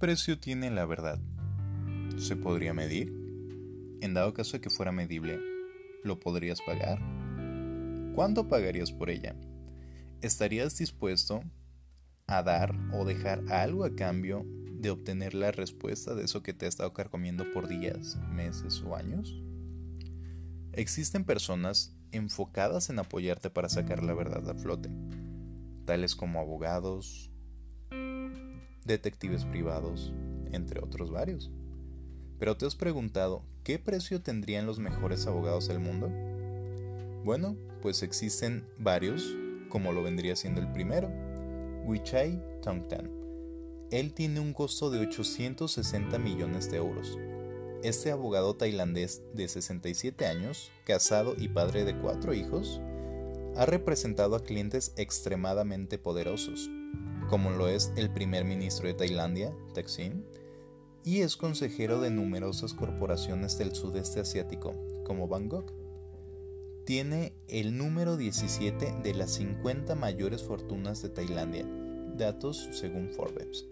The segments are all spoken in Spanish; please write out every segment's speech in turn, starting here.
precio tiene la verdad? ¿Se podría medir? En dado caso de que fuera medible, ¿lo podrías pagar? ¿Cuánto pagarías por ella? ¿Estarías dispuesto a dar o dejar algo a cambio de obtener la respuesta de eso que te ha estado carcomiendo por días, meses o años? Existen personas enfocadas en apoyarte para sacar la verdad a flote, tales como abogados, detectives privados, entre otros varios. Pero te has preguntado, ¿qué precio tendrían los mejores abogados del mundo? Bueno, pues existen varios, como lo vendría siendo el primero, Wichai Tongtan. Él tiene un costo de 860 millones de euros. Este abogado tailandés de 67 años, casado y padre de cuatro hijos, ha representado a clientes extremadamente poderosos, como lo es el primer ministro de Tailandia, Thaksin, y es consejero de numerosas corporaciones del sudeste asiático, como Bangkok. Tiene el número 17 de las 50 mayores fortunas de Tailandia, datos según Forbes.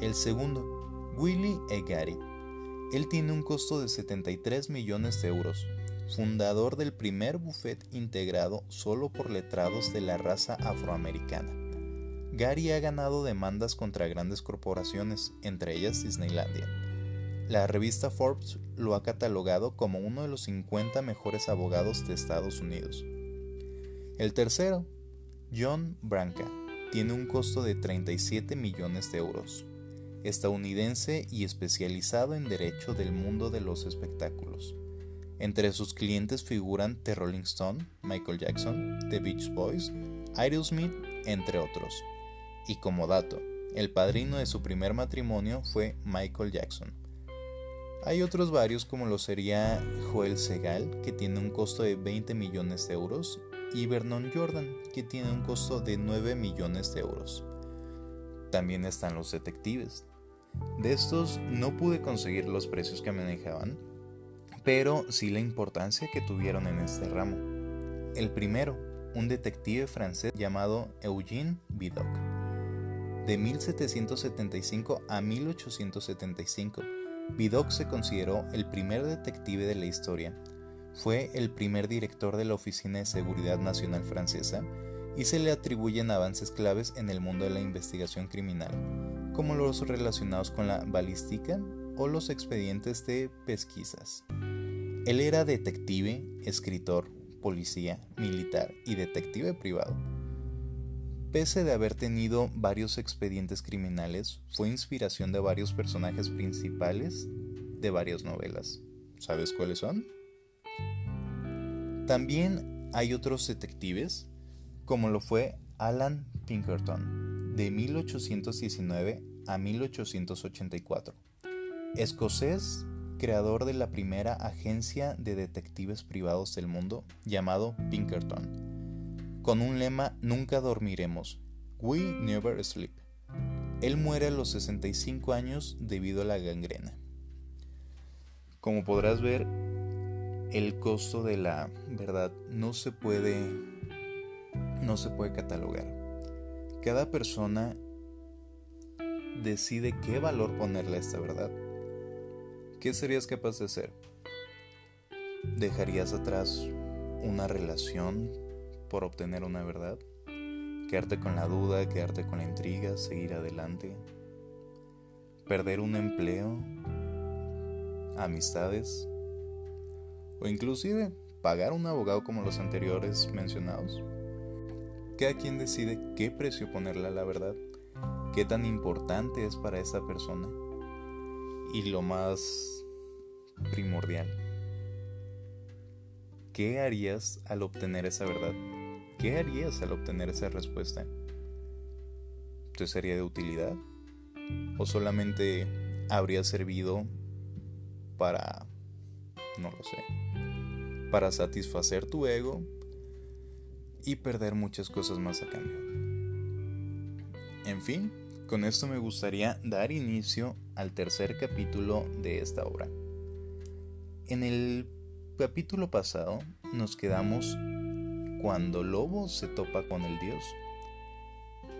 El segundo, Willy Egari. Él tiene un costo de 73 millones de euros, fundador del primer buffet integrado solo por letrados de la raza afroamericana. Gary ha ganado demandas contra grandes corporaciones, entre ellas Disneylandia. La revista Forbes lo ha catalogado como uno de los 50 mejores abogados de Estados Unidos. El tercero, John Branca, tiene un costo de 37 millones de euros. Estadounidense y especializado en derecho del mundo de los espectáculos. Entre sus clientes figuran The Rolling Stone, Michael Jackson, The Beach Boys, Aerosmith, entre otros. Y como dato, el padrino de su primer matrimonio fue Michael Jackson. Hay otros varios como lo sería Joel Segal, que tiene un costo de 20 millones de euros, y Vernon Jordan, que tiene un costo de 9 millones de euros. También están los detectives. De estos no pude conseguir los precios que manejaban, pero sí la importancia que tuvieron en este ramo. El primero, un detective francés llamado Eugène Vidocq de 1775 a 1875, Vidocq se consideró el primer detective de la historia. Fue el primer director de la Oficina de Seguridad Nacional Francesa y se le atribuyen avances claves en el mundo de la investigación criminal, como los relacionados con la balística o los expedientes de pesquisas. Él era detective, escritor, policía, militar y detective privado Pese de haber tenido varios expedientes criminales, fue inspiración de varios personajes principales de varias novelas. ¿Sabes cuáles son? También hay otros detectives, como lo fue Alan Pinkerton, de 1819 a 1884, escocés, creador de la primera agencia de detectives privados del mundo llamado Pinkerton con un lema Nunca dormiremos. We never sleep. Él muere a los 65 años debido a la gangrena. Como podrás ver, el costo de la verdad no se puede no se puede catalogar. Cada persona decide qué valor ponerle a esta verdad. ¿Qué serías capaz de hacer? ¿Dejarías atrás una relación por obtener una verdad, quedarte con la duda, quedarte con la intriga, seguir adelante, perder un empleo, amistades o inclusive pagar un abogado como los anteriores mencionados. Cada quien decide qué precio ponerle a la verdad, qué tan importante es para esa persona y lo más primordial, ¿qué harías al obtener esa verdad? ¿Qué harías al obtener esa respuesta? ¿Te sería de utilidad? ¿O solamente habría servido para, no lo sé, para satisfacer tu ego y perder muchas cosas más a cambio? En fin, con esto me gustaría dar inicio al tercer capítulo de esta obra. En el capítulo pasado nos quedamos cuando Lobo se topa con el dios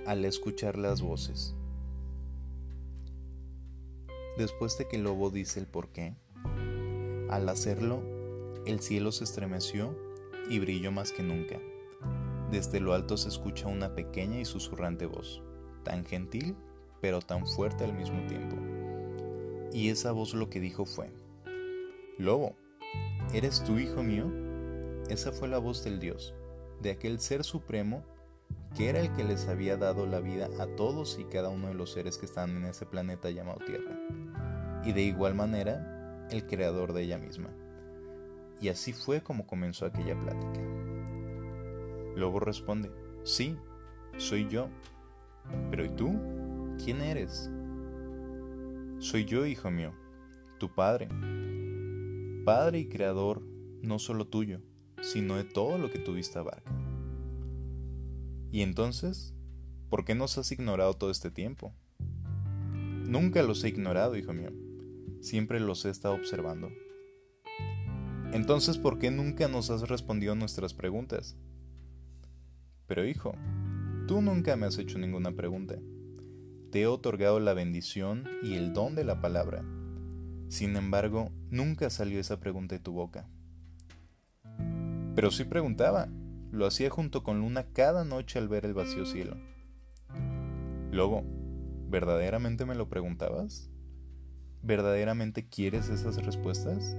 al escuchar las voces. después de que lobo dice el por qué, al hacerlo, el cielo se estremeció y brilló más que nunca. Desde lo alto se escucha una pequeña y susurrante voz, tan gentil pero tan fuerte al mismo tiempo. Y esa voz lo que dijo fue, Lobo, ¿eres tú hijo mío? Esa fue la voz del Dios, de aquel ser supremo que era el que les había dado la vida a todos y cada uno de los seres que están en ese planeta llamado Tierra, y de igual manera el creador de ella misma. Y así fue como comenzó aquella plática. Lobo responde, sí, soy yo. Pero ¿y tú? ¿Quién eres? Soy yo, hijo mío, tu padre. Padre y creador no solo tuyo, sino de todo lo que tu vista abarca. ¿Y entonces? ¿Por qué nos has ignorado todo este tiempo? Nunca los he ignorado, hijo mío. Siempre los he estado observando. Entonces, ¿por qué nunca nos has respondido nuestras preguntas? Pero hijo, tú nunca me has hecho ninguna pregunta. Te he otorgado la bendición y el don de la palabra. Sin embargo, nunca salió esa pregunta de tu boca. Pero sí preguntaba. Lo hacía junto con Luna cada noche al ver el vacío cielo. Lobo, ¿verdaderamente me lo preguntabas? ¿Verdaderamente quieres esas respuestas?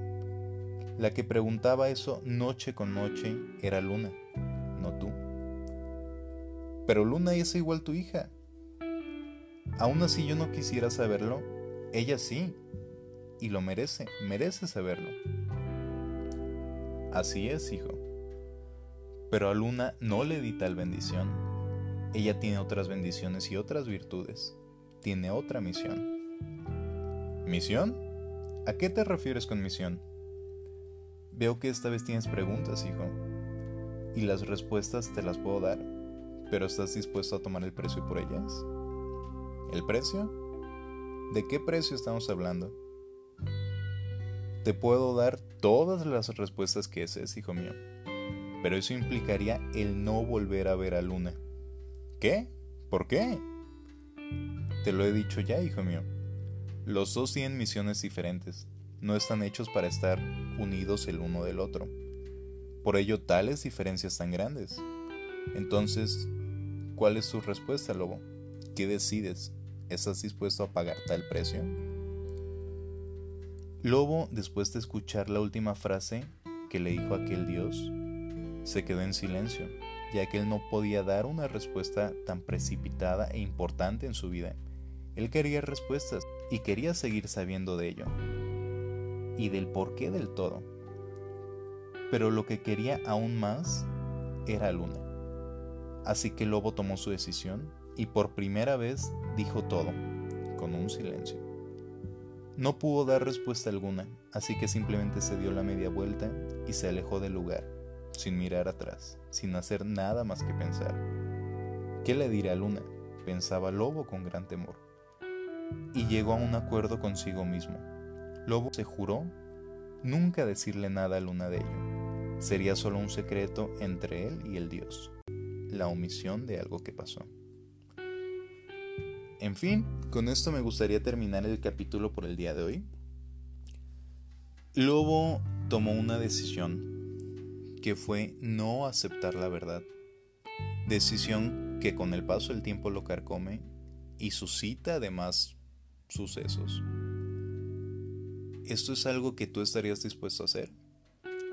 La que preguntaba eso noche con noche era Luna, no tú. Pero Luna es igual tu hija. Aún así yo no quisiera saberlo, ella sí, y lo merece, merece saberlo. Así es, hijo. Pero a Luna no le di tal bendición. Ella tiene otras bendiciones y otras virtudes. Tiene otra misión. ¿Misión? ¿A qué te refieres con misión? Veo que esta vez tienes preguntas, hijo. Y las respuestas te las puedo dar. ¿Pero estás dispuesto a tomar el precio por ellas? ¿El precio? ¿De qué precio estamos hablando? Te puedo dar todas las respuestas que es, hijo mío. Pero eso implicaría el no volver a ver a Luna. ¿Qué? ¿Por qué? Te lo he dicho ya, hijo mío. Los dos tienen misiones diferentes. No están hechos para estar unidos el uno del otro. Por ello, tales diferencias tan grandes. Entonces, ¿cuál es tu respuesta, lobo? ¿Qué decides? ¿Estás dispuesto a pagar tal precio? Lobo, después de escuchar la última frase que le dijo aquel dios, se quedó en silencio, ya que él no podía dar una respuesta tan precipitada e importante en su vida. Él quería respuestas y quería seguir sabiendo de ello y del porqué del todo. Pero lo que quería aún más era Luna. Así que Lobo tomó su decisión y por primera vez dijo todo, con un silencio. No pudo dar respuesta alguna, así que simplemente se dio la media vuelta y se alejó del lugar, sin mirar atrás, sin hacer nada más que pensar. ¿Qué le diré a Luna? pensaba Lobo con gran temor. Y llegó a un acuerdo consigo mismo. Lobo se juró nunca decirle nada a Luna de ello. Sería solo un secreto entre él y el dios, la omisión de algo que pasó. En fin, con esto me gustaría terminar el capítulo por el día de hoy. Lobo tomó una decisión que fue no aceptar la verdad. Decisión que con el paso del tiempo lo carcome y suscita además sucesos. ¿Esto es algo que tú estarías dispuesto a hacer?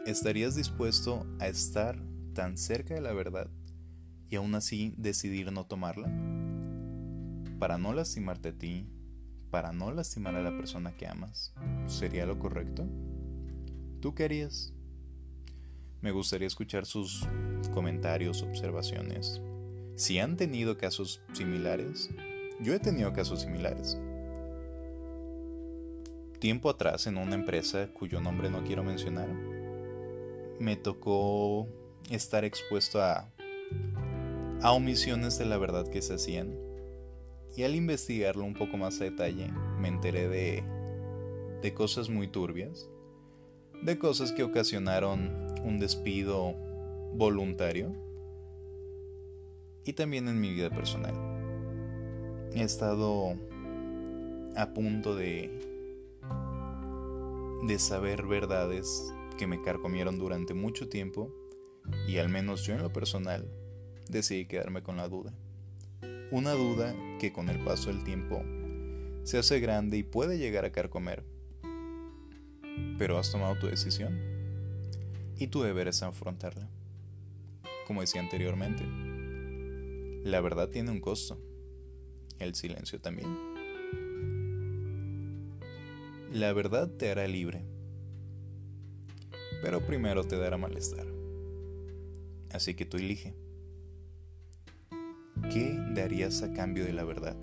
¿Estarías dispuesto a estar tan cerca de la verdad y aún así decidir no tomarla? para no lastimarte a ti, para no lastimar a la persona que amas, ¿sería lo correcto? ¿Tú qué? Me gustaría escuchar sus comentarios, observaciones. Si han tenido casos similares, yo he tenido casos similares. Tiempo atrás en una empresa cuyo nombre no quiero mencionar, me tocó estar expuesto a, a omisiones de la verdad que se hacían y al investigarlo un poco más a detalle, me enteré de, de cosas muy turbias, de cosas que ocasionaron un despido voluntario y también en mi vida personal. He estado a punto de de saber verdades que me carcomieron durante mucho tiempo y al menos yo en lo personal decidí quedarme con la duda. Una duda que con el paso del tiempo se hace grande y puede llegar a carcomer. Pero has tomado tu decisión y tu deber es afrontarla. Como decía anteriormente, la verdad tiene un costo, el silencio también. La verdad te hará libre, pero primero te dará malestar. Así que tú elige. ¿Qué darías a cambio de la verdad?